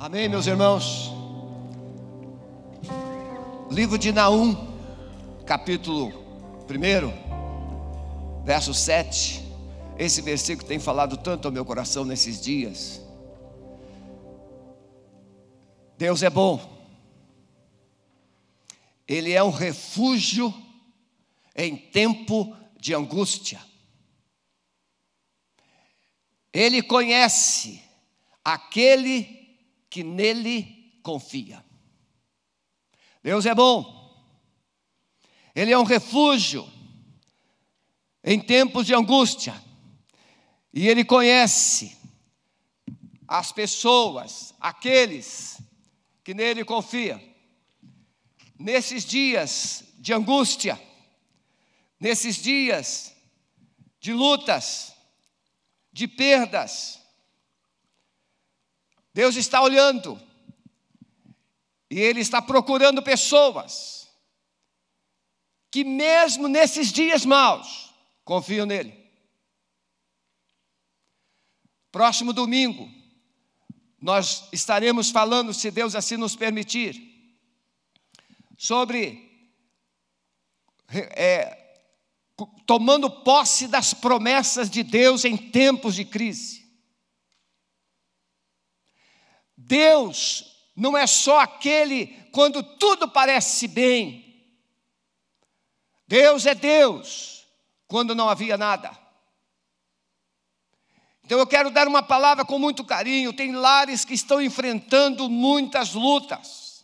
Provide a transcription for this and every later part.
Amém, meus irmãos? Livro de Naum, capítulo 1, verso 7. Esse versículo tem falado tanto ao meu coração nesses dias. Deus é bom, Ele é um refúgio em tempo de angústia. Ele conhece aquele que nele confia. Deus é bom, Ele é um refúgio em tempos de angústia, e Ele conhece as pessoas, aqueles que nele confiam. Nesses dias de angústia, nesses dias de lutas, de perdas, Deus está olhando. E Ele está procurando pessoas que, mesmo nesses dias maus, confiam nele. Próximo domingo, nós estaremos falando, se Deus assim nos permitir, sobre é, tomando posse das promessas de Deus em tempos de crise. Deus não é só aquele quando tudo parece bem. Deus é Deus quando não havia nada. Então eu quero dar uma palavra com muito carinho. Tem lares que estão enfrentando muitas lutas.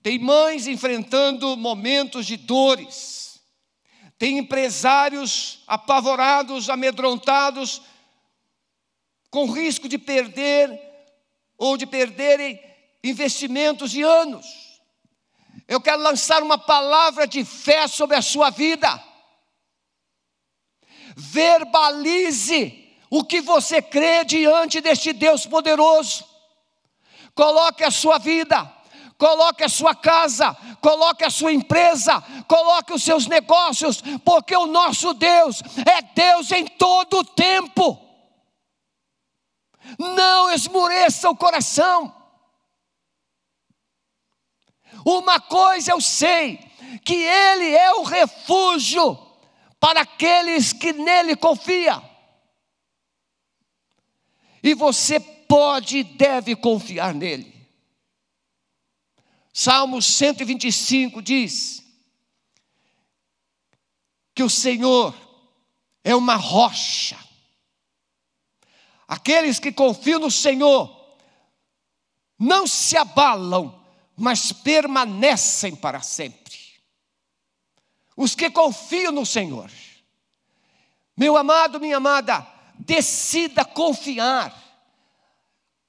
Tem mães enfrentando momentos de dores. Tem empresários apavorados, amedrontados, com risco de perder ou de perderem investimentos de anos. Eu quero lançar uma palavra de fé sobre a sua vida. Verbalize o que você crê diante deste Deus poderoso. Coloque a sua vida, coloque a sua casa, coloque a sua empresa, coloque os seus negócios, porque o nosso Deus é Deus em todo o tempo. Não esmoreça o coração. Uma coisa eu sei, que Ele é o refúgio para aqueles que nele confiam. E você pode e deve confiar nele. Salmo 125 diz que o Senhor é uma rocha Aqueles que confiam no Senhor não se abalam, mas permanecem para sempre. Os que confiam no Senhor. Meu amado, minha amada, decida confiar.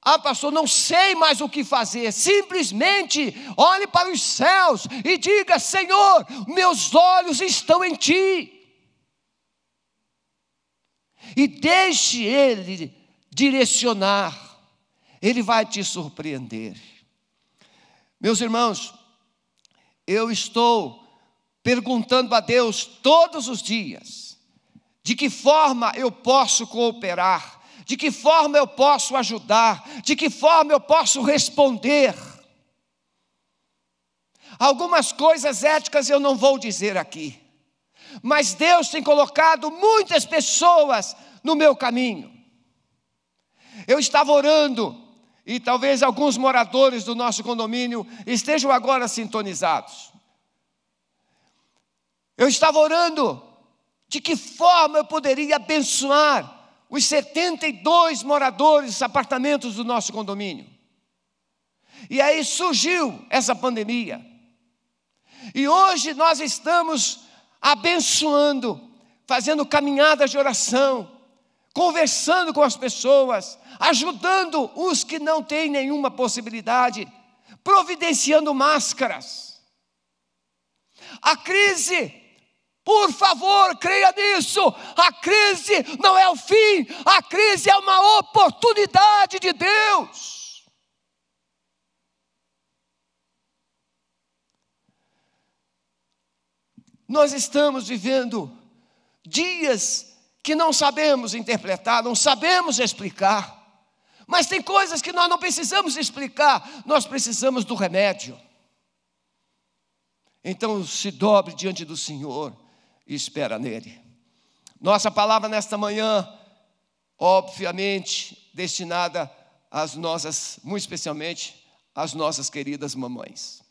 Ah, pastor, não sei mais o que fazer. Simplesmente olhe para os céus e diga: Senhor, meus olhos estão em Ti. E deixe Ele direcionar, Ele vai te surpreender. Meus irmãos, eu estou perguntando a Deus todos os dias, de que forma eu posso cooperar, de que forma eu posso ajudar, de que forma eu posso responder. Algumas coisas éticas eu não vou dizer aqui, mas Deus tem colocado muitas pessoas no meu caminho. Eu estava orando, e talvez alguns moradores do nosso condomínio estejam agora sintonizados. Eu estava orando de que forma eu poderia abençoar os 72 moradores apartamentos do nosso condomínio. E aí surgiu essa pandemia. E hoje nós estamos abençoando, fazendo caminhadas de oração, conversando com as pessoas, ajudando os que não têm nenhuma possibilidade, providenciando máscaras. A crise, por favor, creia nisso. A crise não é o fim, a crise é uma oportunidade de Deus. Nós estamos vivendo dias que não sabemos interpretar, não sabemos explicar. Mas tem coisas que nós não precisamos explicar, nós precisamos do remédio. Então se dobre diante do Senhor e espera nele. Nossa palavra nesta manhã, obviamente, destinada às nossas, muito especialmente, às nossas queridas mamães.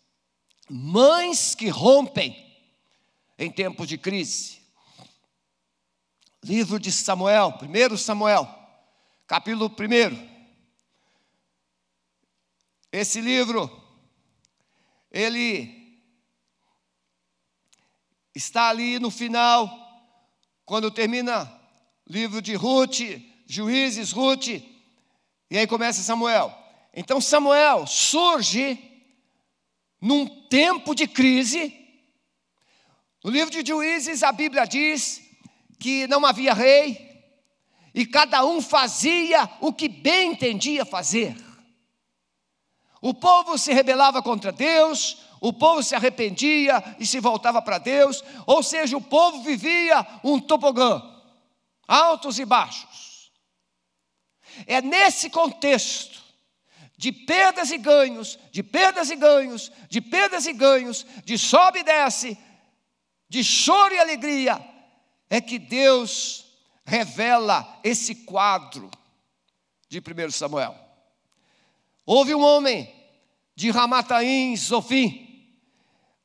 Mães que rompem em tempos de crise. Livro de Samuel, 1 Samuel, capítulo 1. Esse livro, ele está ali no final, quando termina o livro de Ruth, Juízes, Ruth, e aí começa Samuel. Então Samuel surge num tempo de crise. No livro de Juízes, a Bíblia diz que não havia rei, e cada um fazia o que bem entendia fazer. O povo se rebelava contra Deus, o povo se arrependia e se voltava para Deus, ou seja, o povo vivia um tobogã, altos e baixos. É nesse contexto de perdas e ganhos, de perdas e ganhos, de perdas e ganhos, de sobe e desce, de choro e alegria, é que Deus revela esse quadro de 1 Samuel. Houve um homem de Ramataim, Zofim,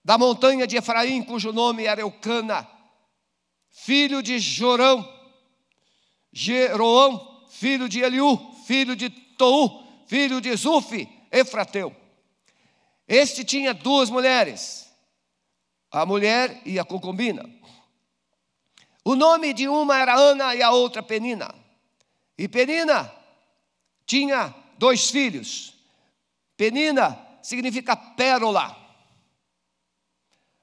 da montanha de Efraim, cujo nome era Eucana, filho de Jorão, Jeroão, filho de Eliú, filho de Tou, filho de Zufi, Efrateu. Este tinha duas mulheres, a mulher e a concubina. O nome de uma era Ana e a outra Penina. E Penina tinha dois filhos, Penina significa pérola,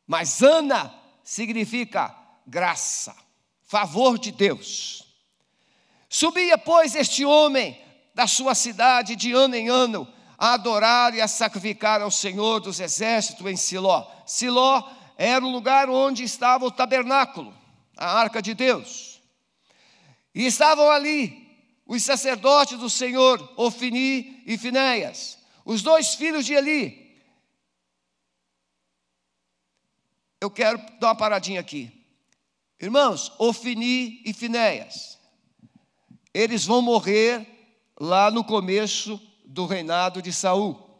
mas Ana significa graça, favor de Deus. Subia, pois, este homem da sua cidade de ano em ano a adorar e a sacrificar ao Senhor dos exércitos em Siló. Siló era o lugar onde estava o tabernáculo, a arca de Deus. E estavam ali os sacerdotes do Senhor, Ofini e Finéias os dois filhos de Eli. Eu quero dar uma paradinha aqui. Irmãos, Ofini e Finéias, eles vão morrer lá no começo do reinado de Saul.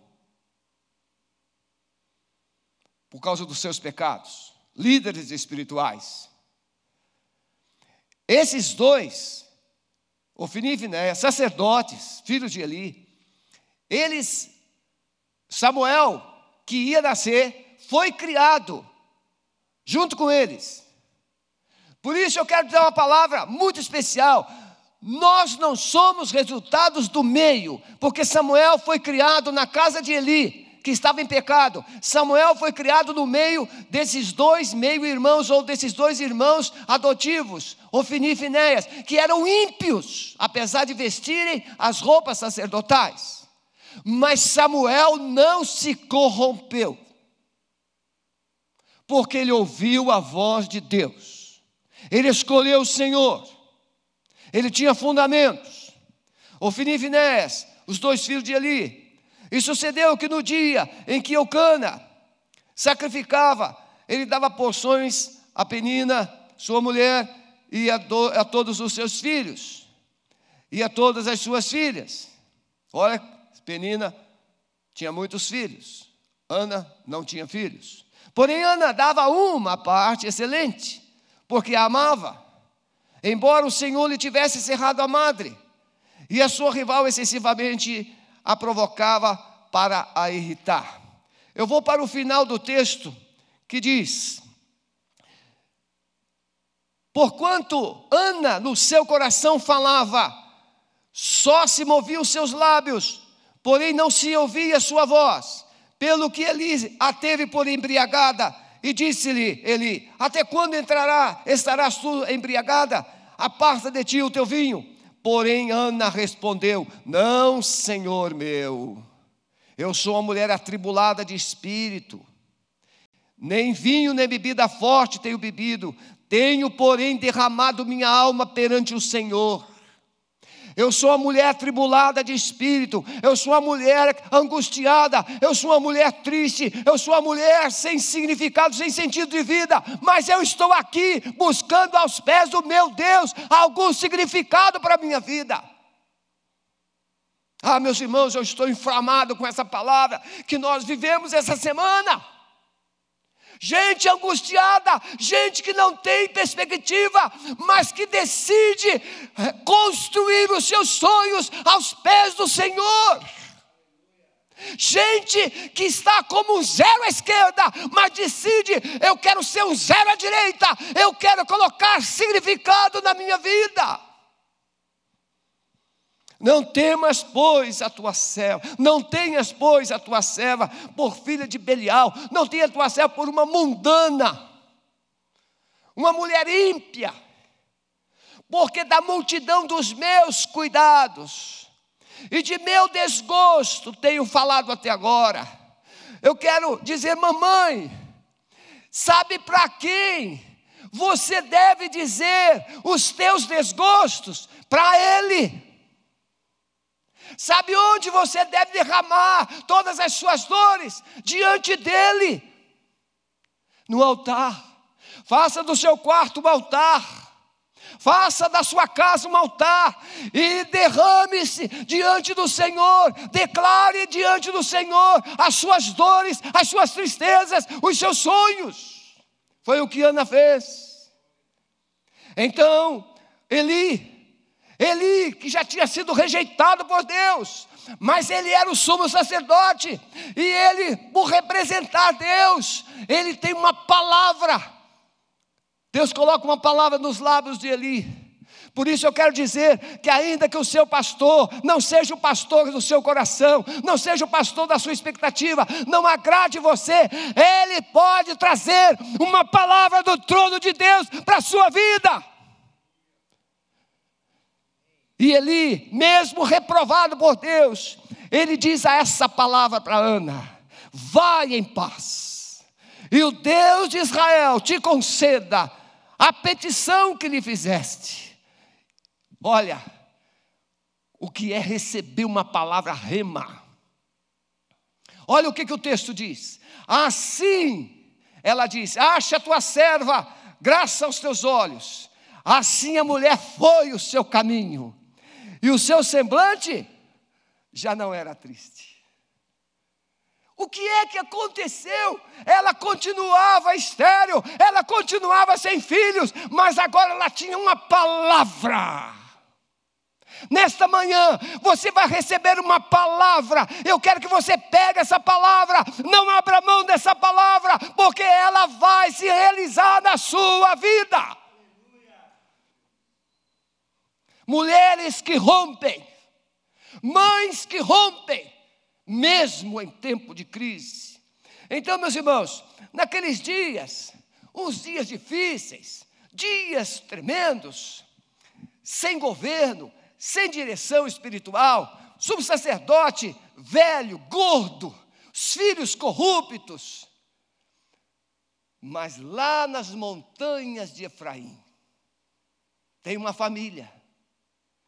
Por causa dos seus pecados, líderes espirituais. Esses dois, Ofini e Finéias, sacerdotes, filhos de Eli, eles, Samuel, que ia nascer, foi criado junto com eles. Por isso eu quero dar uma palavra muito especial. Nós não somos resultados do meio, porque Samuel foi criado na casa de Eli, que estava em pecado. Samuel foi criado no meio desses dois meio-irmãos, ou desses dois irmãos adotivos, Ofini e Finéias, que eram ímpios, apesar de vestirem as roupas sacerdotais. Mas Samuel não se corrompeu, porque ele ouviu a voz de Deus, ele escolheu o Senhor, ele tinha fundamentos. Ofini e Finés, os dois filhos de Eli. E sucedeu que no dia em que Eucana sacrificava, ele dava porções a Penina, sua mulher, e a, do, a todos os seus filhos, e a todas as suas filhas. Olha Penina tinha muitos filhos, Ana não tinha filhos. Porém, Ana dava uma parte excelente, porque a amava, embora o Senhor lhe tivesse cerrado a madre, e a sua rival excessivamente a provocava para a irritar. Eu vou para o final do texto que diz: Porquanto Ana no seu coração falava, só se moviam seus lábios, porém não se ouvia sua voz. Pelo que Eli a teve por embriagada, e disse-lhe Eli: Até quando entrará, estarás tu embriagada? Aparta de ti o teu vinho. Porém, Ana respondeu: Não, senhor meu, eu sou uma mulher atribulada de espírito. Nem vinho, nem bebida forte tenho bebido, tenho, porém, derramado minha alma perante o Senhor. Eu sou uma mulher tribulada de espírito, eu sou uma mulher angustiada, eu sou uma mulher triste, eu sou uma mulher sem significado, sem sentido de vida, mas eu estou aqui buscando aos pés do meu Deus algum significado para a minha vida. Ah, meus irmãos, eu estou inflamado com essa palavra que nós vivemos essa semana gente angustiada, gente que não tem perspectiva, mas que decide eh, construir os seus sonhos aos pés do Senhor. Gente que está como um zero à esquerda, mas decide: eu quero ser um zero à direita, eu quero colocar significado na minha vida. Não temas, pois, a tua serva, não tenhas, pois, a tua serva por filha de Belial, não tenha a tua serva por uma mundana, uma mulher ímpia, porque da multidão dos meus cuidados e de meu desgosto tenho falado até agora. Eu quero dizer, mamãe, sabe para quem você deve dizer os teus desgostos? Para ele. Sabe onde você deve derramar todas as suas dores? Diante dEle, no altar. Faça do seu quarto um altar. Faça da sua casa um altar e derrame-se diante do Senhor, declare diante do Senhor as suas dores, as suas tristezas, os seus sonhos. Foi o que Ana fez. Então, Eli Eli, que já tinha sido rejeitado por Deus, mas ele era o sumo sacerdote, e ele, por representar Deus, ele tem uma palavra. Deus coloca uma palavra nos lábios de Eli. Por isso eu quero dizer que, ainda que o seu pastor não seja o pastor do seu coração, não seja o pastor da sua expectativa, não agrade você, ele pode trazer uma palavra do trono de Deus para a sua vida. E Eli, mesmo reprovado por Deus, ele diz a essa palavra para Ana: vai em paz, e o Deus de Israel te conceda a petição que lhe fizeste. Olha, o que é receber uma palavra rema. Olha o que, que o texto diz. Assim, ela diz: acha a tua serva, graça aos teus olhos. Assim a mulher foi o seu caminho e o seu semblante já não era triste. O que é que aconteceu? Ela continuava estéril, ela continuava sem filhos, mas agora ela tinha uma palavra. Nesta manhã você vai receber uma palavra. Eu quero que você pegue essa palavra, não abra mão dessa palavra, porque ela vai se realizar na sua vida mulheres que rompem, mães que rompem, mesmo em tempo de crise. Então, meus irmãos, naqueles dias, uns dias difíceis, dias tremendos, sem governo, sem direção espiritual, subsacerdote velho, gordo, os filhos corruptos. Mas lá nas montanhas de Efraim, tem uma família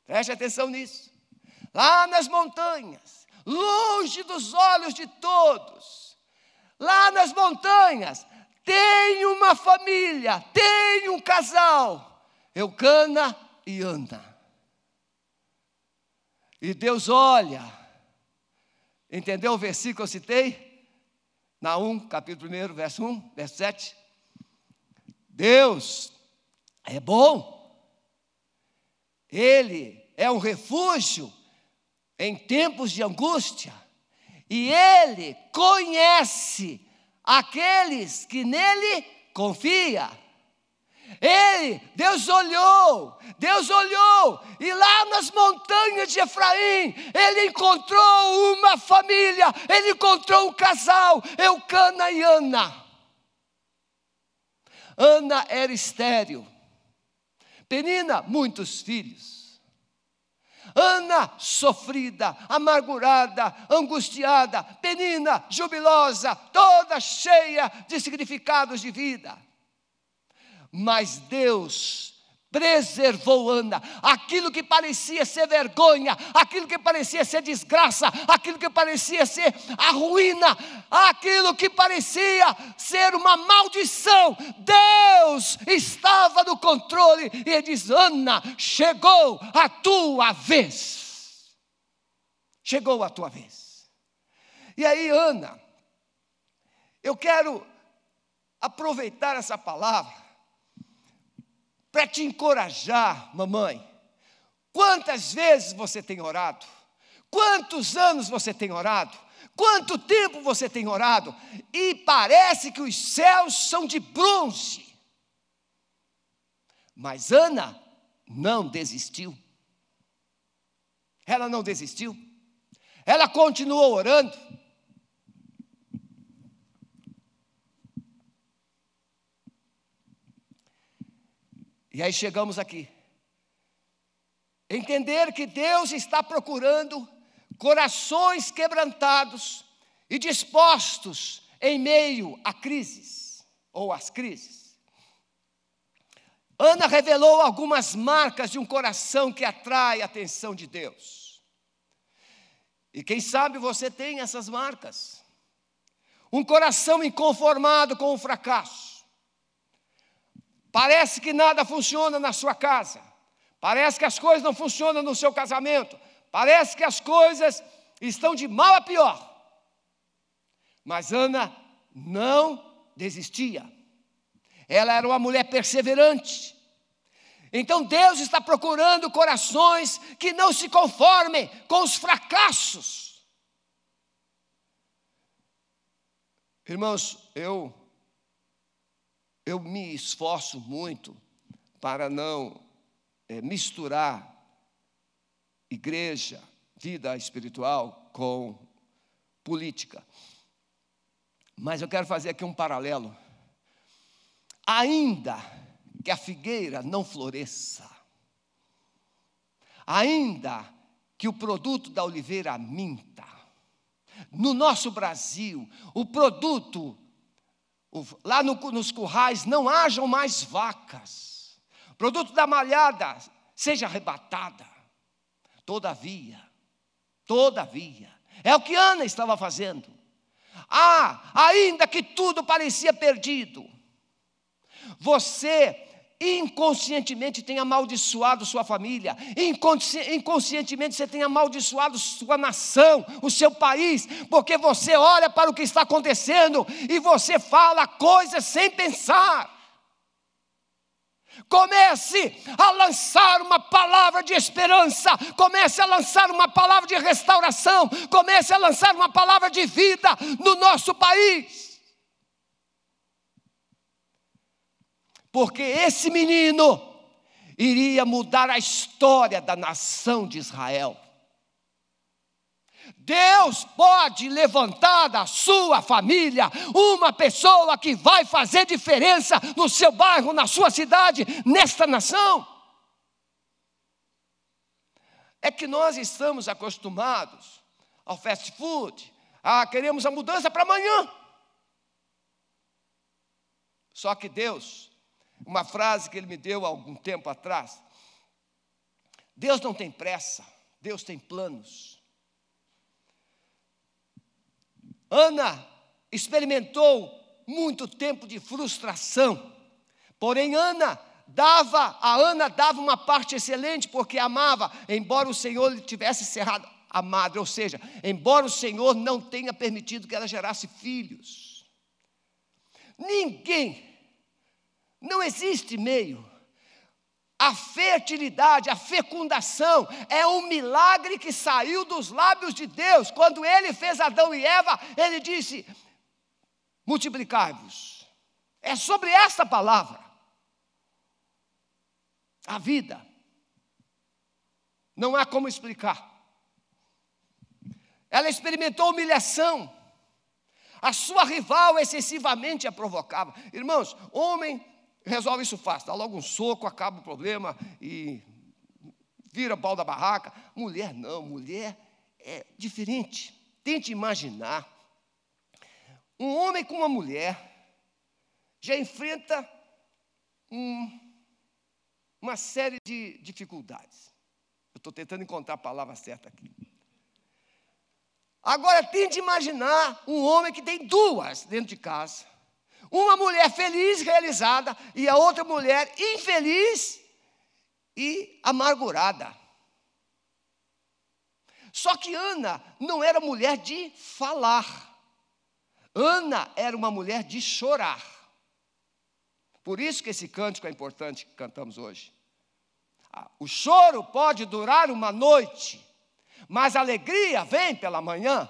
Preste atenção nisso. Lá nas montanhas, longe dos olhos de todos, lá nas montanhas, tem uma família, tem um casal, Eucana e Ana. E Deus olha, entendeu o versículo que eu citei? Na 1, capítulo 1, verso 1, verso 7. Deus é bom, Ele é um refúgio em tempos de angústia, e Ele conhece aqueles que nele confia. Ele, Deus olhou, Deus olhou, e lá nas montanhas de Efraim, ele encontrou uma família, ele encontrou um casal, Eucana e Ana. Ana era estéril, Penina, muitos filhos. Ana sofrida, amargurada, angustiada, penina, jubilosa, toda cheia de significados de vida. Mas Deus preservou Ana. Aquilo que parecia ser vergonha, aquilo que parecia ser desgraça, aquilo que parecia ser a ruína, aquilo que parecia ser uma maldição, Deus estava no controle e ele diz: Ana, chegou a tua vez. Chegou a tua vez. E aí, Ana, eu quero aproveitar essa palavra para te encorajar, mamãe. Quantas vezes você tem orado? Quantos anos você tem orado? Quanto tempo você tem orado? E parece que os céus são de bronze. Mas Ana não desistiu. Ela não desistiu. Ela continuou orando. E aí chegamos aqui. Entender que Deus está procurando corações quebrantados e dispostos em meio a crises ou às crises. Ana revelou algumas marcas de um coração que atrai a atenção de Deus. E quem sabe você tem essas marcas. Um coração inconformado com o fracasso Parece que nada funciona na sua casa. Parece que as coisas não funcionam no seu casamento. Parece que as coisas estão de mal a pior. Mas Ana não desistia. Ela era uma mulher perseverante. Então Deus está procurando corações que não se conformem com os fracassos. Irmãos, eu eu me esforço muito para não é, misturar igreja, vida espiritual com política. Mas eu quero fazer aqui um paralelo. Ainda que a figueira não floresça, ainda que o produto da oliveira minta, no nosso Brasil, o produto lá no, nos currais não hajam mais vacas, produto da malhada seja arrebatada. Todavia, todavia, é o que Ana estava fazendo. Ah, ainda que tudo parecia perdido, você inconscientemente tem amaldiçoado sua família, inconsci inconscientemente você tem amaldiçoado sua nação, o seu país, porque você olha para o que está acontecendo e você fala coisas sem pensar. Comece a lançar uma palavra de esperança, comece a lançar uma palavra de restauração, comece a lançar uma palavra de vida no nosso país. Porque esse menino iria mudar a história da nação de Israel. Deus pode levantar da sua família uma pessoa que vai fazer diferença no seu bairro, na sua cidade, nesta nação. É que nós estamos acostumados ao fast food, a queremos a mudança para amanhã. Só que Deus uma frase que ele me deu há algum tempo atrás. Deus não tem pressa, Deus tem planos. Ana experimentou muito tempo de frustração, porém Ana dava, a Ana dava uma parte excelente porque amava, embora o Senhor lhe tivesse cerrado a madre, ou seja, embora o Senhor não tenha permitido que ela gerasse filhos. Ninguém não existe meio. A fertilidade, a fecundação é um milagre que saiu dos lábios de Deus. Quando ele fez Adão e Eva, ele disse: multiplicai-vos. É sobre esta palavra. A vida. Não há como explicar. Ela experimentou humilhação. A sua rival excessivamente a provocava. Irmãos, homem resolve isso fácil, dá logo um soco, acaba o problema e vira pau da barraca. Mulher não, mulher é diferente. Tente imaginar um homem com uma mulher já enfrenta um, uma série de dificuldades. Eu estou tentando encontrar a palavra certa aqui. Agora tente imaginar um homem que tem duas dentro de casa. Uma mulher feliz, realizada, e a outra mulher infeliz e amargurada. Só que Ana não era mulher de falar. Ana era uma mulher de chorar. Por isso que esse cântico é importante que cantamos hoje. Ah, o choro pode durar uma noite, mas a alegria vem pela manhã.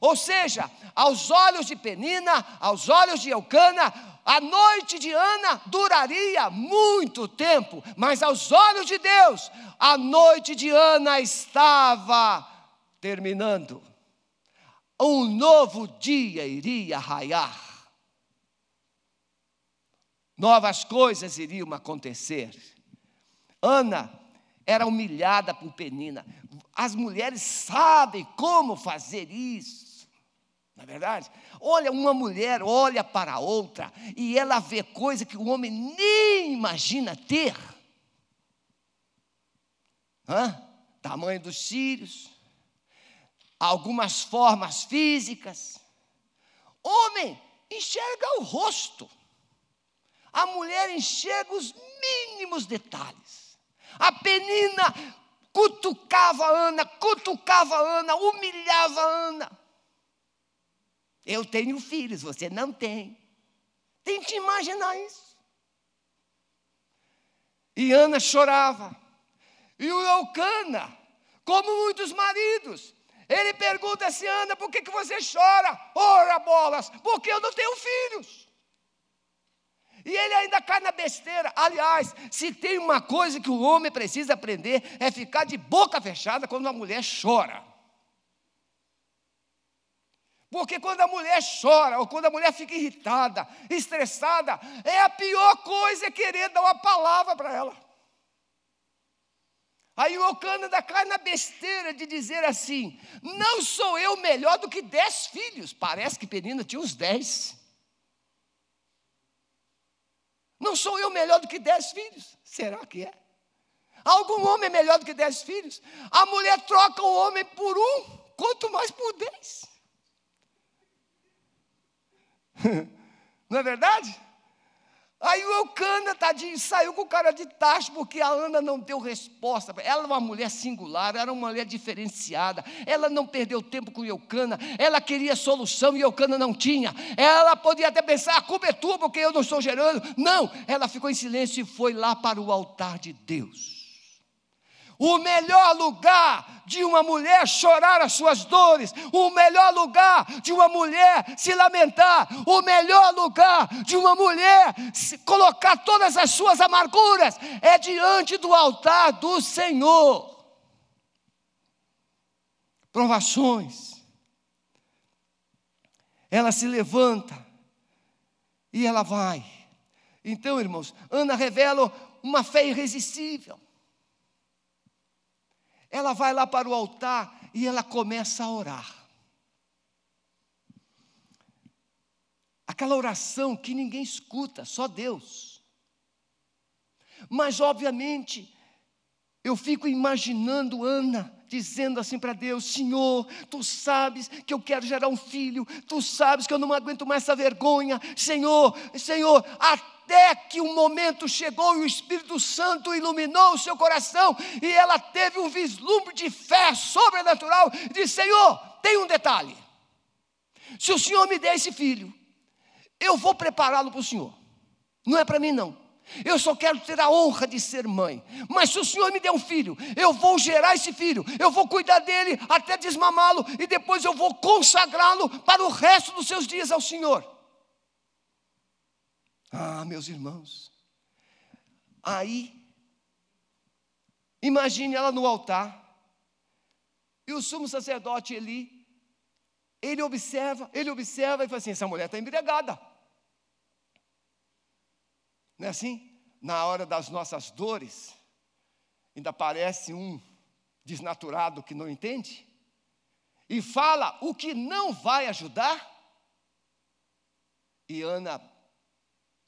Ou seja, aos olhos de Penina, aos olhos de Eucana, a noite de Ana duraria muito tempo, mas aos olhos de Deus, a noite de Ana estava terminando. Um novo dia iria raiar. Novas coisas iriam acontecer. Ana era humilhada por Penina. As mulheres sabem como fazer isso. Na é verdade? Olha, uma mulher olha para a outra e ela vê coisa que o homem nem imagina ter. Hã? Tamanho dos cílios, algumas formas físicas. Homem enxerga o rosto. A mulher enxerga os mínimos detalhes. A penina cutucava Ana, cutucava Ana, humilhava Ana. Eu tenho filhos, você não tem. Tente imaginar isso. E Ana chorava. E o Eucana, como muitos maridos, ele pergunta assim: Ana, por que, que você chora? Ora, bolas, porque eu não tenho filhos. E ele ainda cai na besteira. Aliás, se tem uma coisa que o homem precisa aprender, é ficar de boca fechada quando a mulher chora. Porque quando a mulher chora, ou quando a mulher fica irritada, estressada, é a pior coisa é querer dar uma palavra para ela. Aí o Ocânada cai na besteira de dizer assim: não sou eu melhor do que dez filhos. Parece que Penina tinha uns dez. Não sou eu melhor do que dez filhos? Será que é? Algum homem é melhor do que dez filhos? A mulher troca o homem por um, quanto mais por dez. Não é verdade? Aí o Eucana, tadinho, saiu com o cara de tacho, porque a Ana não deu resposta. Ela era uma mulher singular, era uma mulher diferenciada. Ela não perdeu tempo com o Eucana. Ela queria solução e o Eucana não tinha. Ela podia até pensar, a culpa é tua, porque eu não estou gerando. Não, ela ficou em silêncio e foi lá para o altar de Deus. O melhor lugar de uma mulher chorar as suas dores, o melhor lugar de uma mulher se lamentar, o melhor lugar de uma mulher colocar todas as suas amarguras é diante do altar do Senhor. Provações. Ela se levanta e ela vai. Então, irmãos, Ana revela uma fé irresistível. Ela vai lá para o altar e ela começa a orar. Aquela oração que ninguém escuta, só Deus. Mas, obviamente, eu fico imaginando Ana dizendo assim para Deus: Senhor, tu sabes que eu quero gerar um filho, tu sabes que eu não aguento mais essa vergonha, Senhor, Senhor, até que o momento chegou e o Espírito Santo iluminou o seu coração e ela teve um vislumbre de fé sobrenatural. Disse: Senhor, tem um detalhe. Se o Senhor me der esse filho, eu vou prepará-lo para o Senhor. Não é para mim, não. Eu só quero ter a honra de ser mãe. Mas se o Senhor me der um filho, eu vou gerar esse filho, eu vou cuidar dele até desmamá-lo e depois eu vou consagrá-lo para o resto dos seus dias ao Senhor. Ah, meus irmãos, aí, imagine ela no altar, e o sumo sacerdote Eli, ele observa, ele observa e fala assim: essa mulher está embriagada. Não é assim? Na hora das nossas dores, ainda parece um desnaturado que não entende, e fala o que não vai ajudar. E Ana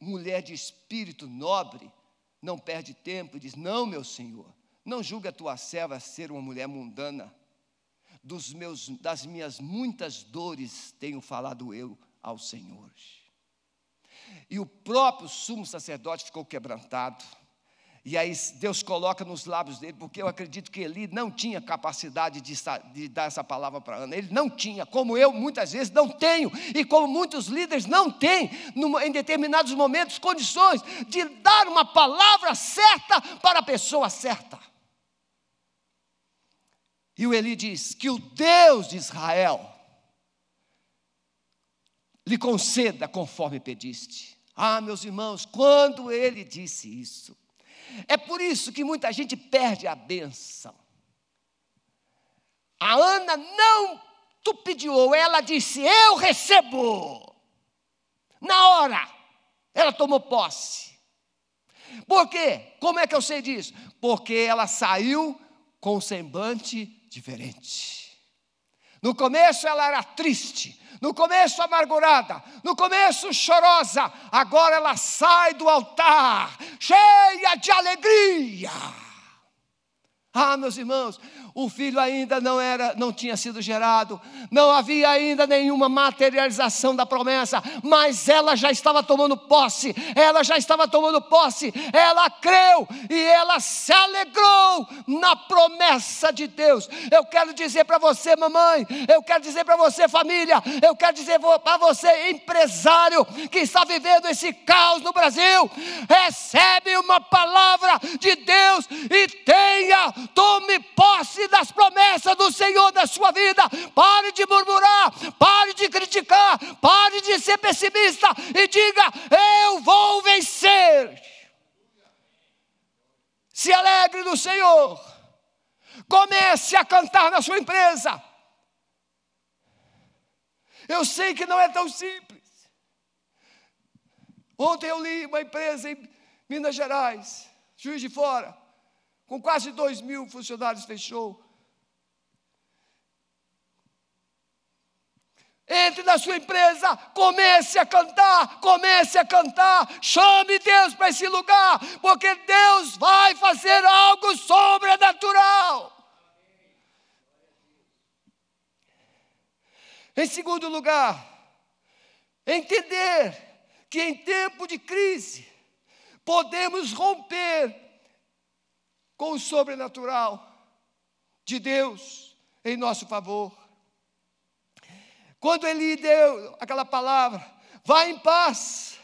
mulher de espírito nobre, não perde tempo e diz: Não, meu senhor, não julgue a tua serva ser uma mulher mundana. Dos meus, das minhas muitas dores tenho falado eu ao Senhor. E o próprio sumo sacerdote ficou quebrantado. E aí Deus coloca nos lábios dele, porque eu acredito que Eli não tinha capacidade de, de dar essa palavra para Ana. Ele não tinha, como eu muitas vezes não tenho, e como muitos líderes não têm, numa, em determinados momentos, condições de dar uma palavra certa para a pessoa certa. E o Eli diz: Que o Deus de Israel lhe conceda conforme pediste. Ah, meus irmãos, quando ele disse isso, é por isso que muita gente perde a benção. A Ana não tupidiou, ela disse: Eu recebo. Na hora, ela tomou posse. Por quê? Como é que eu sei disso? Porque ela saiu com um semblante diferente. No começo ela era triste, no começo amargurada, no começo chorosa, agora ela sai do altar cheia de alegria. Ah, meus irmãos, o filho ainda não era, não tinha sido gerado, não havia ainda nenhuma materialização da promessa, mas ela já estava tomando posse, ela já estava tomando posse, ela creu e ela se alegrou na promessa de Deus. Eu quero dizer para você, mamãe, eu quero dizer para você, família, eu quero dizer para você, empresário que está vivendo esse caos no Brasil, recebe uma palavra de Deus e tenha tome posse das promessas do Senhor da sua vida. Pare de murmurar, pare de criticar, pare de ser pessimista e diga: Eu vou vencer. Se alegre no Senhor. Comece a cantar na sua empresa. Eu sei que não é tão simples. Ontem eu li uma empresa em Minas Gerais, Juiz de Fora com quase dois mil funcionários, fechou. Entre na sua empresa, comece a cantar, comece a cantar, chame Deus para esse lugar, porque Deus vai fazer algo sobrenatural. Em segundo lugar, entender que em tempo de crise podemos romper com o sobrenatural de Deus em nosso favor. Quando ele deu aquela palavra, vá em paz,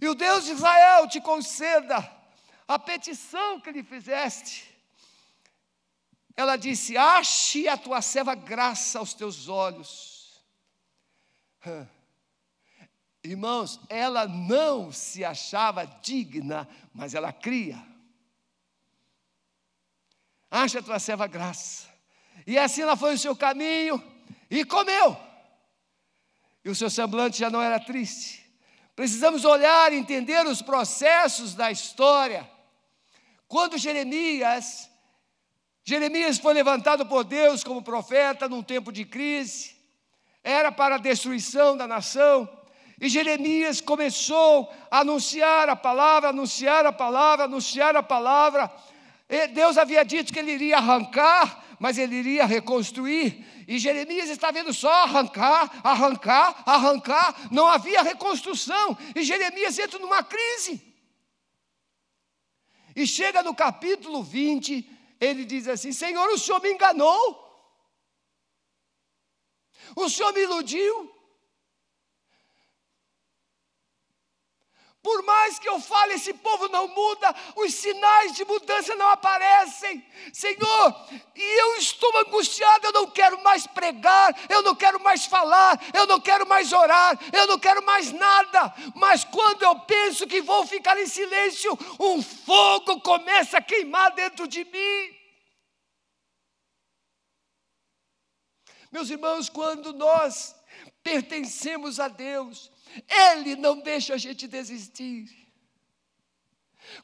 e o Deus de Israel te conceda a petição que lhe fizeste. Ela disse: Ache a tua serva graça aos teus olhos. Irmãos, ela não se achava digna, mas ela cria acha a tua serva graça. E assim ela foi o seu caminho e comeu. E o seu semblante já não era triste. Precisamos olhar e entender os processos da história. Quando Jeremias, Jeremias foi levantado por Deus como profeta num tempo de crise, era para a destruição da nação, e Jeremias começou a anunciar a palavra, anunciar a palavra, anunciar a palavra, Deus havia dito que ele iria arrancar, mas ele iria reconstruir. E Jeremias está vendo só arrancar, arrancar, arrancar. Não havia reconstrução. E Jeremias entra numa crise. E chega no capítulo 20, ele diz assim: Senhor, o Senhor me enganou. O Senhor me iludiu. Por mais que eu fale, esse povo não muda, os sinais de mudança não aparecem. Senhor, e eu estou angustiado, eu não quero mais pregar, eu não quero mais falar, eu não quero mais orar, eu não quero mais nada. Mas quando eu penso que vou ficar em silêncio, um fogo começa a queimar dentro de mim. Meus irmãos, quando nós pertencemos a Deus, ele não deixa a gente desistir.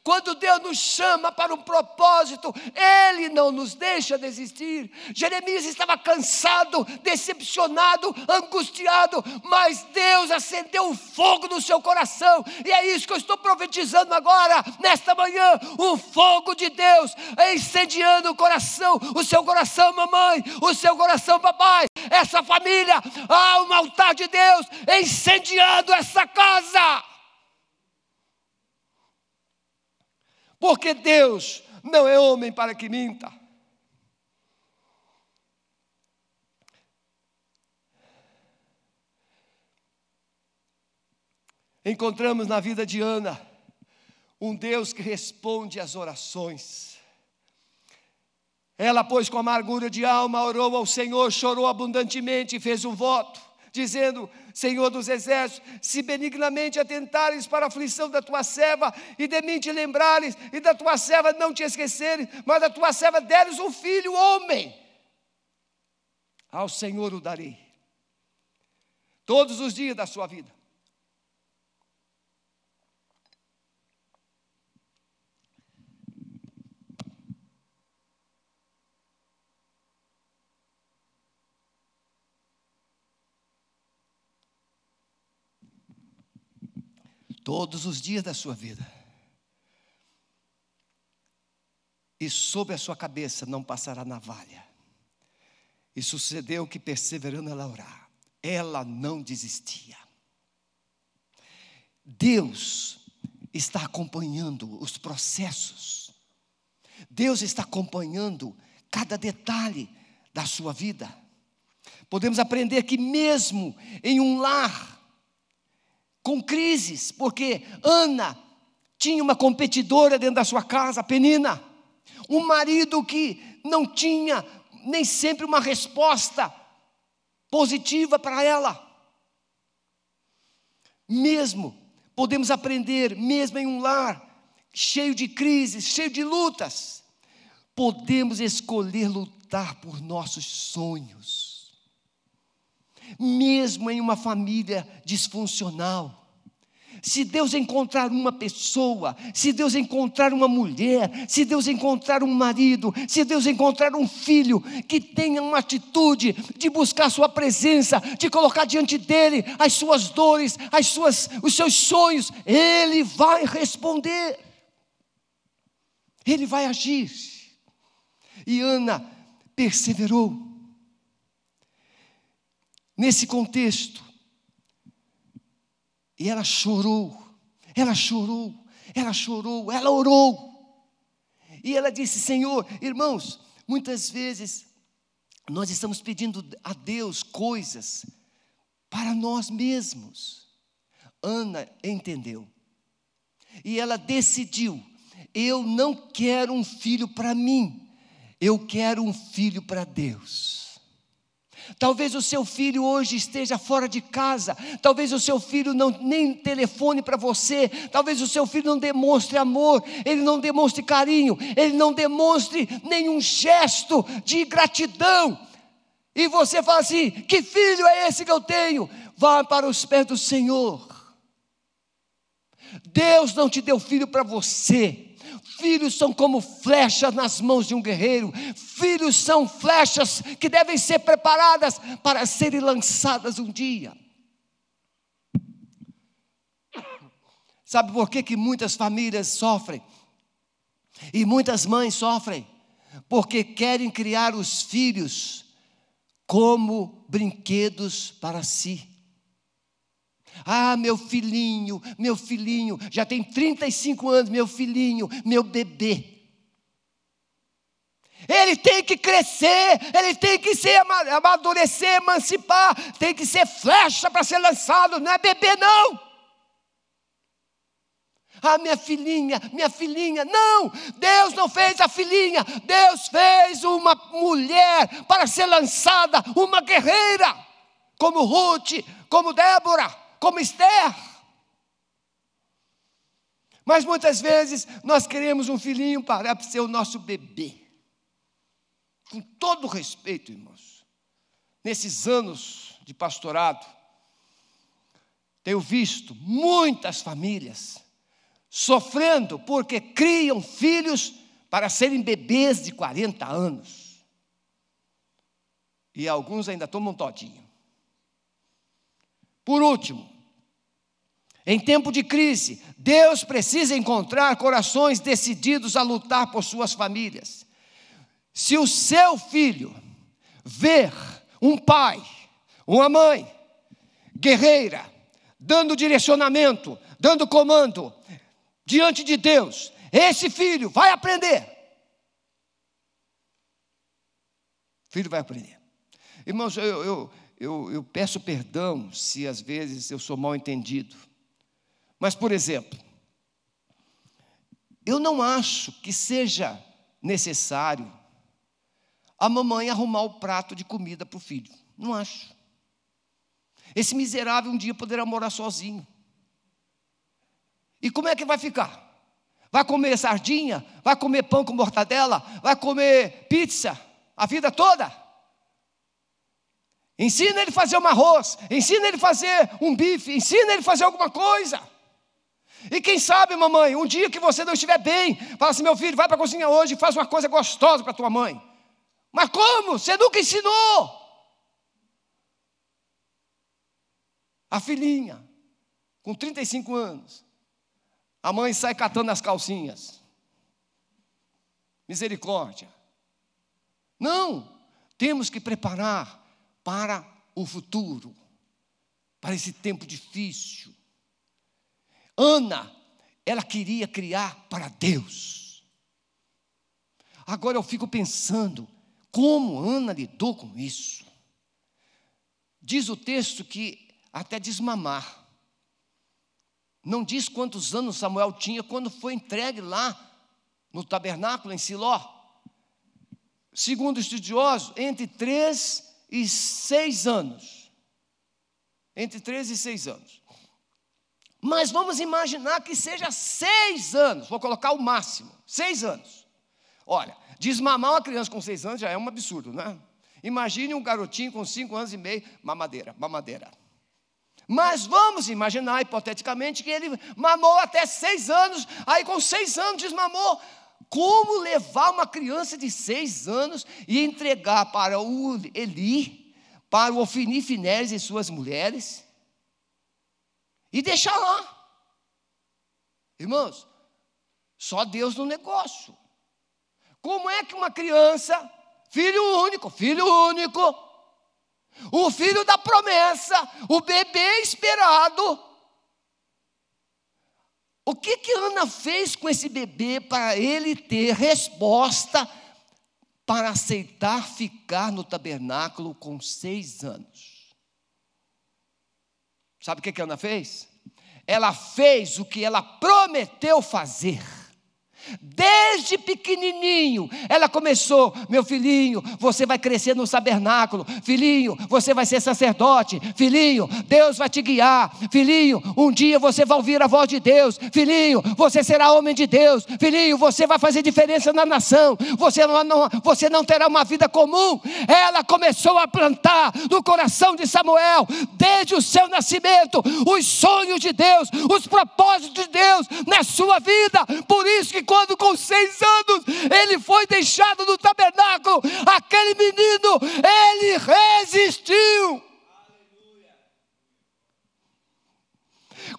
Quando Deus nos chama para um propósito, Ele não nos deixa desistir. Jeremias estava cansado, decepcionado, angustiado, mas Deus acendeu um fogo no seu coração, e é isso que eu estou profetizando agora, nesta manhã: o fogo de Deus incendiando o coração, o seu coração, mamãe, o seu coração, papai, essa família, há um altar de Deus incendiando essa casa. Porque Deus não é homem para que minta. Encontramos na vida de Ana um Deus que responde às orações. Ela, pois, com amargura de alma, orou ao Senhor, chorou abundantemente e fez um voto dizendo: Senhor dos exércitos, se benignamente atentares para a aflição da tua serva, e de mim te lembrares, e da tua serva não te esqueceres, mas da tua serva deres um filho, homem, ao Senhor o darei, todos os dias da sua vida. Todos os dias da sua vida. E sobre a sua cabeça não passará navalha. E sucedeu que, perseverando ela orar, ela não desistia. Deus está acompanhando os processos. Deus está acompanhando cada detalhe da sua vida. Podemos aprender que, mesmo em um lar com crises, porque Ana tinha uma competidora dentro da sua casa, Penina, um marido que não tinha nem sempre uma resposta positiva para ela. Mesmo podemos aprender, mesmo em um lar cheio de crises, cheio de lutas, podemos escolher lutar por nossos sonhos mesmo em uma família disfuncional. Se Deus encontrar uma pessoa, se Deus encontrar uma mulher, se Deus encontrar um marido, se Deus encontrar um filho que tenha uma atitude de buscar Sua presença, de colocar diante dele as suas dores, as suas, os seus sonhos, Ele vai responder, Ele vai agir. E Ana perseverou nesse contexto. E ela chorou, ela chorou, ela chorou, ela orou. E ela disse: Senhor, irmãos, muitas vezes nós estamos pedindo a Deus coisas para nós mesmos. Ana entendeu. E ela decidiu: eu não quero um filho para mim, eu quero um filho para Deus. Talvez o seu filho hoje esteja fora de casa, talvez o seu filho não nem telefone para você, talvez o seu filho não demonstre amor, ele não demonstre carinho, ele não demonstre nenhum gesto de gratidão. E você fala assim: que filho é esse que eu tenho? Vá para os pés do Senhor. Deus não te deu filho para você. Filhos são como flechas nas mãos de um guerreiro. Filhos são flechas que devem ser preparadas para serem lançadas um dia. Sabe por que, que muitas famílias sofrem? E muitas mães sofrem? Porque querem criar os filhos como brinquedos para si. Ah, meu filhinho, meu filhinho, já tem 35 anos, meu filhinho, meu bebê. Ele tem que crescer, ele tem que se amadurecer, emancipar, tem que ser flecha para ser lançado, não é bebê, não. Ah, minha filhinha, minha filhinha, não, Deus não fez a filhinha, Deus fez uma mulher para ser lançada, uma guerreira, como Ruth, como Débora como Esther. Mas muitas vezes nós queremos um filhinho para ser o nosso bebê. Com todo respeito, irmãos, nesses anos de pastorado, tenho visto muitas famílias sofrendo porque criam filhos para serem bebês de 40 anos. E alguns ainda tomam todinho. Por último, em tempo de crise, Deus precisa encontrar corações decididos a lutar por suas famílias. Se o seu filho ver um pai, uma mãe, guerreira, dando direcionamento, dando comando diante de Deus, esse filho vai aprender. O filho vai aprender. Irmãos, eu, eu, eu, eu peço perdão se às vezes eu sou mal entendido. Mas, por exemplo, eu não acho que seja necessário a mamãe arrumar o prato de comida para o filho. Não acho. Esse miserável um dia poderá morar sozinho. E como é que vai ficar? Vai comer sardinha? Vai comer pão com mortadela? Vai comer pizza a vida toda? Ensina ele a fazer um arroz, ensina ele a fazer um bife, ensina ele a fazer alguma coisa. E quem sabe, mamãe, um dia que você não estiver bem, fala assim: meu filho, vai para a cozinha hoje e faz uma coisa gostosa para tua mãe. Mas como? Você nunca ensinou. A filhinha, com 35 anos, a mãe sai catando as calcinhas. Misericórdia. Não, temos que preparar para o futuro, para esse tempo difícil. Ana, ela queria criar para Deus. Agora eu fico pensando, como Ana lidou com isso? Diz o texto que até desmamar. Não diz quantos anos Samuel tinha quando foi entregue lá no tabernáculo em Siló. Segundo estudiosos, entre três e seis anos. Entre três e seis anos. Mas vamos imaginar que seja seis anos, vou colocar o máximo, seis anos. Olha, desmamar uma criança com seis anos já é um absurdo, né? Imagine um garotinho com cinco anos e meio, mamadeira, mamadeira. Mas vamos imaginar, hipoteticamente, que ele mamou até seis anos, aí com seis anos desmamou. Como levar uma criança de seis anos e entregar para o Eli, para o Ofini Finéres e suas mulheres? E deixar lá. Irmãos, só Deus no negócio. Como é que uma criança, filho único, filho único, o filho da promessa, o bebê esperado, o que que Ana fez com esse bebê para ele ter resposta para aceitar ficar no tabernáculo com seis anos? Sabe o que, que Ana fez? Ela fez o que ela prometeu fazer. Desde pequenininho, ela começou, meu filhinho, você vai crescer no tabernáculo, filhinho, você vai ser sacerdote, filhinho, Deus vai te guiar, filhinho, um dia você vai ouvir a voz de Deus, filhinho, você será homem de Deus, filhinho, você vai fazer diferença na nação, você não, não, você não terá uma vida comum. Ela começou a plantar no coração de Samuel, desde o seu nascimento, os sonhos de Deus, os propósitos de Deus na sua vida, por isso que quando com seis anos ele foi deixado no tabernáculo, aquele menino, ele resistiu.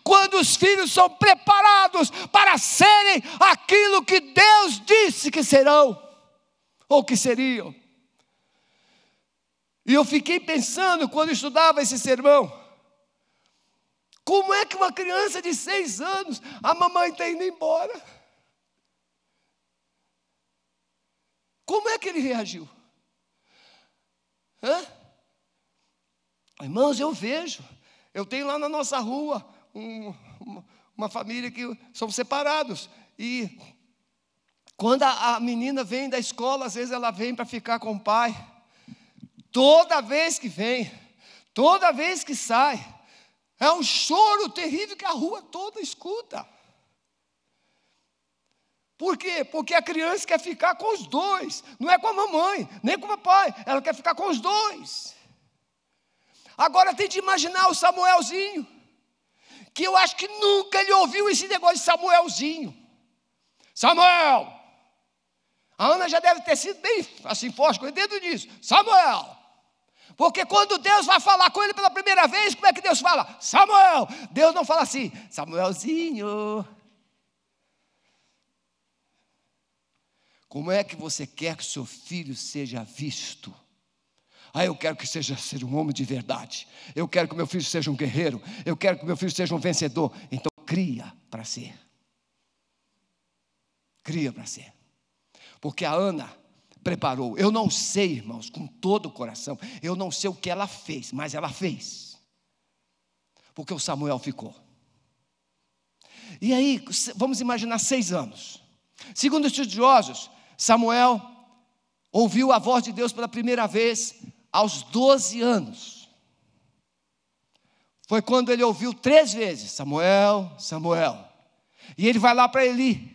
Quando os filhos são preparados para serem aquilo que Deus disse que serão, ou que seriam. E eu fiquei pensando quando estudava esse sermão. Como é que uma criança de seis anos, a mamãe está indo embora? Como é que ele reagiu? Hã? Irmãos, eu vejo. Eu tenho lá na nossa rua um, uma, uma, família que são separados. E quando a, a menina vem da escola, às vezes ela vem para ficar com o pai. Toda vez que vem, toda vez que sai, é um choro terrível que a rua toda escuta. Por quê? Porque a criança quer ficar com os dois, não é com a mamãe, nem com o papai, ela quer ficar com os dois. Agora tem de imaginar o Samuelzinho, que eu acho que nunca ele ouviu esse negócio de Samuelzinho. Samuel! A Ana já deve ter sido bem assim forte com ele dentro disso. Samuel! Porque quando Deus vai falar com ele pela primeira vez, como é que Deus fala? Samuel! Deus não fala assim, Samuelzinho. Como é que você quer que seu filho seja visto? Ah, eu quero que seja ser um homem de verdade. Eu quero que meu filho seja um guerreiro. Eu quero que meu filho seja um vencedor. Então cria para ser. Cria para ser. Porque a Ana preparou. Eu não sei, irmãos, com todo o coração. Eu não sei o que ela fez, mas ela fez. Porque o Samuel ficou. E aí, vamos imaginar seis anos. Segundo os estudiosos, Samuel ouviu a voz de Deus pela primeira vez aos 12 anos. Foi quando ele ouviu três vezes: Samuel, Samuel. E ele vai lá para Eli.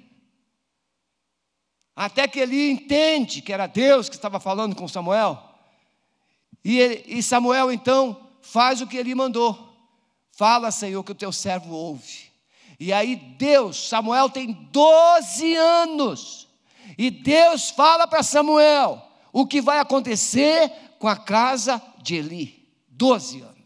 Até que Eli entende que era Deus que estava falando com Samuel. E, ele, e Samuel então faz o que ele mandou. Fala, Senhor, que o teu servo ouve. E aí Deus, Samuel tem 12 anos. E Deus fala para Samuel o que vai acontecer com a casa de Eli. 12 anos.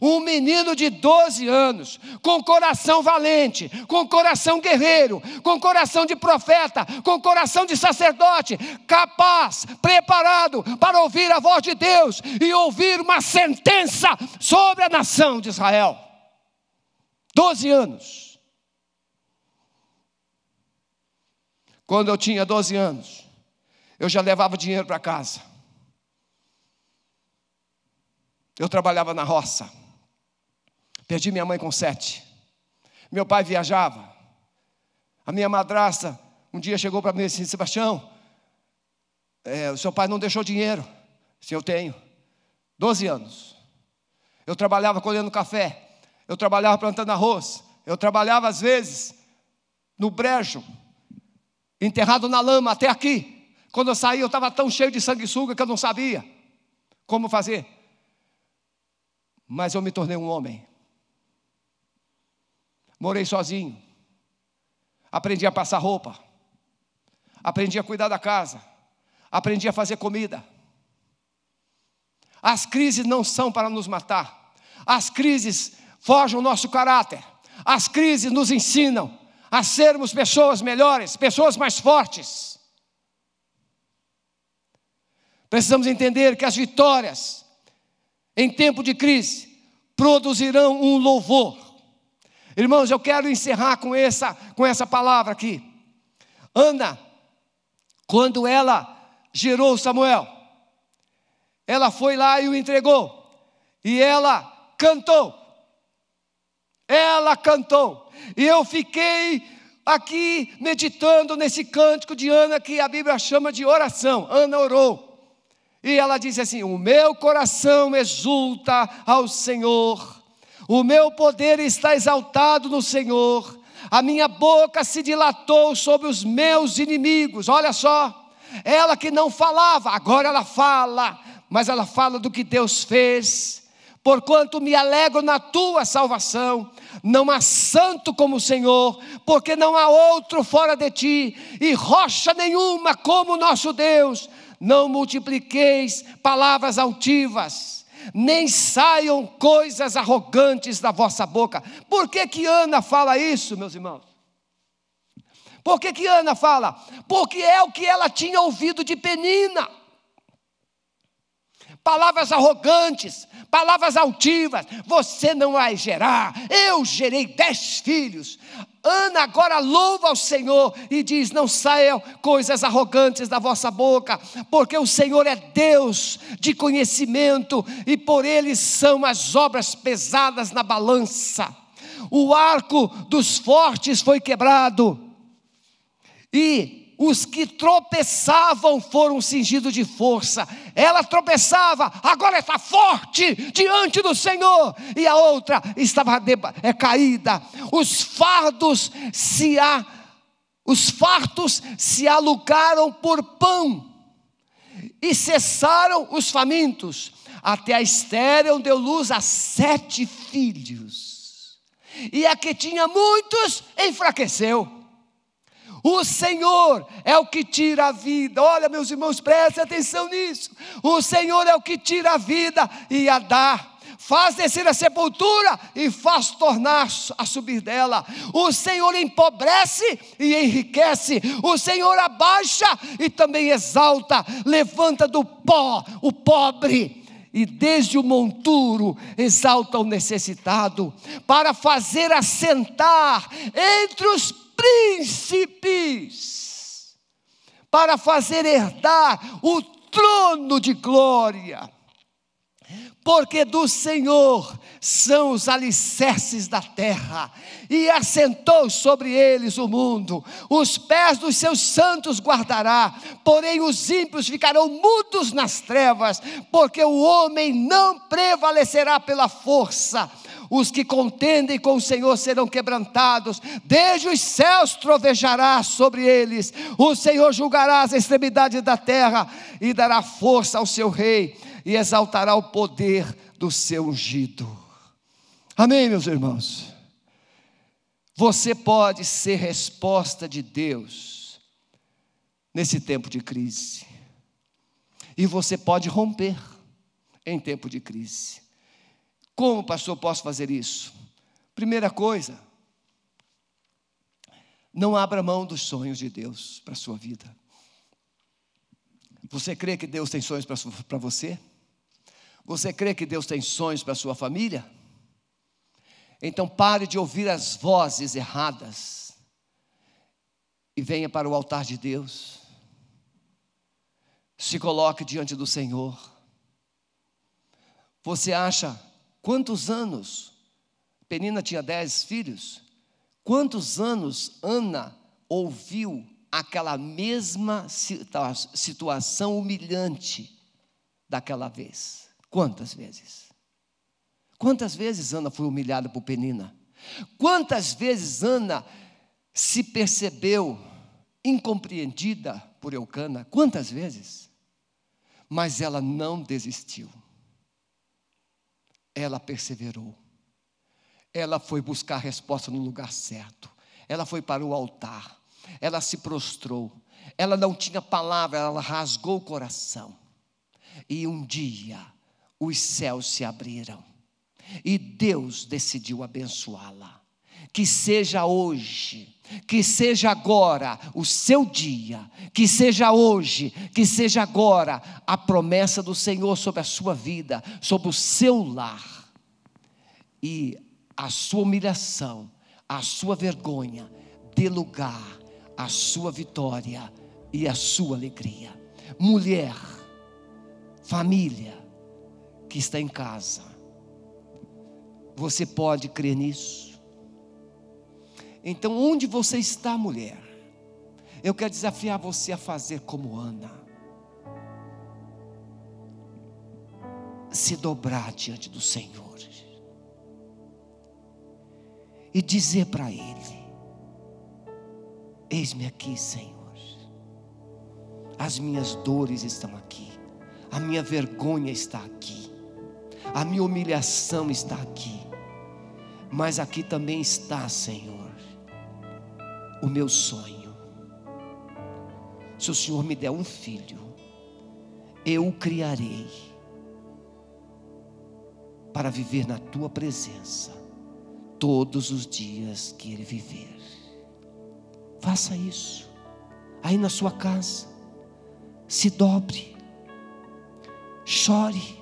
Um menino de 12 anos, com coração valente, com coração guerreiro, com coração de profeta, com coração de sacerdote, capaz, preparado para ouvir a voz de Deus e ouvir uma sentença sobre a nação de Israel. 12 anos. Quando eu tinha 12 anos, eu já levava dinheiro para casa. Eu trabalhava na roça. Perdi minha mãe com sete. Meu pai viajava. A minha madrasta um dia chegou para mim e disse: Sebastião, é, o seu pai não deixou dinheiro. Se eu tenho. Doze anos. Eu trabalhava colhendo café. Eu trabalhava plantando arroz. Eu trabalhava às vezes no brejo enterrado na lama até aqui. Quando eu saí, eu estava tão cheio de sanguessuga que eu não sabia como fazer. Mas eu me tornei um homem. Morei sozinho. Aprendi a passar roupa. Aprendi a cuidar da casa. Aprendi a fazer comida. As crises não são para nos matar. As crises forjam o nosso caráter. As crises nos ensinam a sermos pessoas melhores, pessoas mais fortes. Precisamos entender que as vitórias em tempo de crise produzirão um louvor. Irmãos, eu quero encerrar com essa, com essa palavra aqui. Ana, quando ela gerou Samuel, ela foi lá e o entregou, e ela cantou. Ela cantou. E eu fiquei aqui meditando nesse cântico de Ana que a Bíblia chama de oração. Ana orou. E ela disse assim: O meu coração exulta ao Senhor, o meu poder está exaltado no Senhor, a minha boca se dilatou sobre os meus inimigos. Olha só, ela que não falava, agora ela fala, mas ela fala do que Deus fez Porquanto me alegro na tua salvação, não há santo como o Senhor, porque não há outro fora de ti, e rocha nenhuma como o nosso Deus. Não multipliqueis palavras altivas, nem saiam coisas arrogantes da vossa boca. Por que que Ana fala isso, meus irmãos? Por que que Ana fala? Porque é o que ela tinha ouvido de Penina palavras arrogantes, palavras altivas. Você não vai gerar. Eu gerei dez filhos. Ana agora louva ao Senhor e diz: Não saiam coisas arrogantes da vossa boca, porque o Senhor é Deus de conhecimento e por Ele são as obras pesadas na balança. O arco dos fortes foi quebrado e os que tropeçavam foram cingidos de força. Ela tropeçava, agora está forte diante do Senhor, e a outra estava é, caída. Os fardos se a, os fartos se alugaram por pão, e cessaram os famintos. Até a estéreo deu luz a sete filhos. e a que tinha muitos enfraqueceu. O Senhor é o que tira a vida. Olha, meus irmãos, prestem atenção nisso. O Senhor é o que tira a vida e a dá faz descer a sepultura e faz tornar a subir dela. O Senhor empobrece e enriquece. O Senhor abaixa e também exalta. Levanta do pó o pobre e desde o monturo exalta o necessitado, para fazer assentar entre os príncipes, para fazer herdar o trono de glória porque do Senhor são os alicerces da terra, e assentou sobre eles o mundo. Os pés dos seus santos guardará, porém os ímpios ficarão mudos nas trevas, porque o homem não prevalecerá pela força. Os que contendem com o Senhor serão quebrantados, desde os céus trovejará sobre eles. O Senhor julgará as extremidades da terra e dará força ao seu rei e exaltará o poder do seu ungido. Amém, meus irmãos? Você pode ser resposta de Deus nesse tempo de crise. E você pode romper em tempo de crise. Como, pastor, posso fazer isso? Primeira coisa, não abra mão dos sonhos de Deus para a sua vida. Você crê que Deus tem sonhos para você? Você crê que Deus tem sonhos para a sua família? Então pare de ouvir as vozes erradas e venha para o altar de Deus. Se coloque diante do Senhor. Você acha quantos anos? Penina tinha dez filhos. Quantos anos Ana ouviu aquela mesma situação humilhante daquela vez? Quantas vezes? Quantas vezes Ana foi humilhada por Penina? Quantas vezes Ana se percebeu incompreendida por Eucana? Quantas vezes? Mas ela não desistiu. Ela perseverou. Ela foi buscar a resposta no lugar certo. Ela foi para o altar. Ela se prostrou. Ela não tinha palavra, ela rasgou o coração. E um dia os céus se abriram e Deus decidiu abençoá-la. Que seja hoje, que seja agora o seu dia, que seja hoje, que seja agora a promessa do Senhor sobre a sua vida, sobre o seu lar. E a sua humilhação, a sua vergonha, dê lugar à sua vitória e à sua alegria. Mulher, família, que está em casa. Você pode crer nisso? Então, onde você está, mulher? Eu quero desafiar você a fazer como Ana. Se dobrar diante do Senhor e dizer para Ele: Eis-me aqui, Senhor. As minhas dores estão aqui, a minha vergonha está aqui a minha humilhação está aqui, mas aqui também está, Senhor, o meu sonho. Se o Senhor me der um filho, eu o criarei para viver na tua presença todos os dias que ele viver. Faça isso, aí na sua casa, se dobre, chore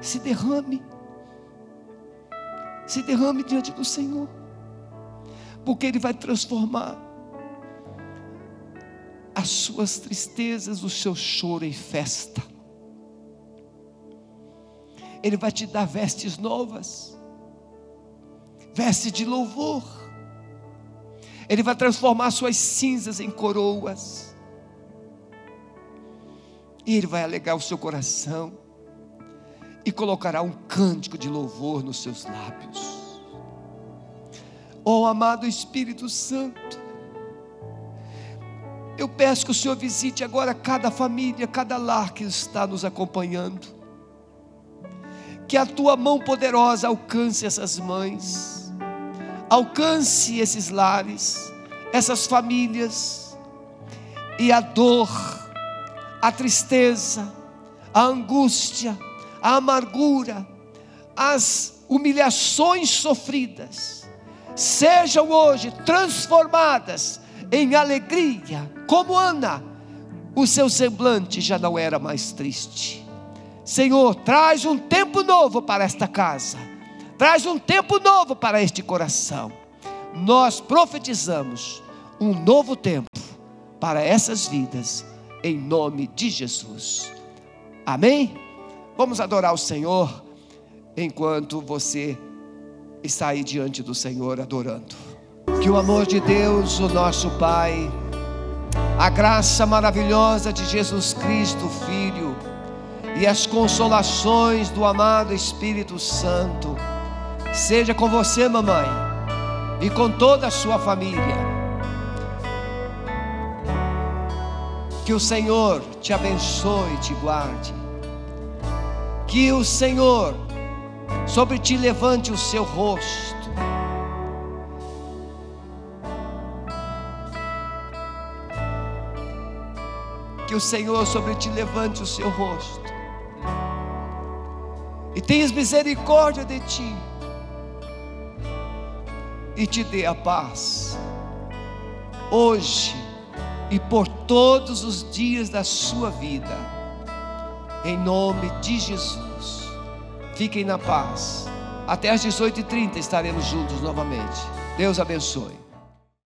se derrame. Se derrame diante do Senhor, porque Ele vai transformar as suas tristezas, o seu choro em festa. Ele vai te dar vestes novas, vestes de louvor. Ele vai transformar suas cinzas em coroas. E Ele vai alegar o seu coração e colocará um cântico de louvor nos seus lábios. Oh, amado Espírito Santo, eu peço que o Senhor visite agora cada família, cada lar que está nos acompanhando. que a tua mão poderosa alcance essas mães, alcance esses lares, essas famílias, e a dor, a tristeza, a angústia, a amargura, as humilhações sofridas, sejam hoje transformadas em alegria, como Ana, o seu semblante já não era mais triste. Senhor, traz um tempo novo para esta casa, traz um tempo novo para este coração. Nós profetizamos um novo tempo para essas vidas, em nome de Jesus. Amém? Vamos adorar o Senhor enquanto você está aí diante do Senhor adorando. Que o amor de Deus, o nosso Pai, a graça maravilhosa de Jesus Cristo, Filho, e as consolações do amado Espírito Santo. Seja com você, mamãe, e com toda a sua família. Que o Senhor te abençoe e te guarde. Que o Senhor sobre ti levante o seu rosto. Que o Senhor sobre ti levante o seu rosto e tenhas misericórdia de ti, e te dê a paz, hoje e por todos os dias da sua vida, em nome de Jesus. Fiquem na paz. Até às 18h30 estaremos juntos novamente. Deus abençoe.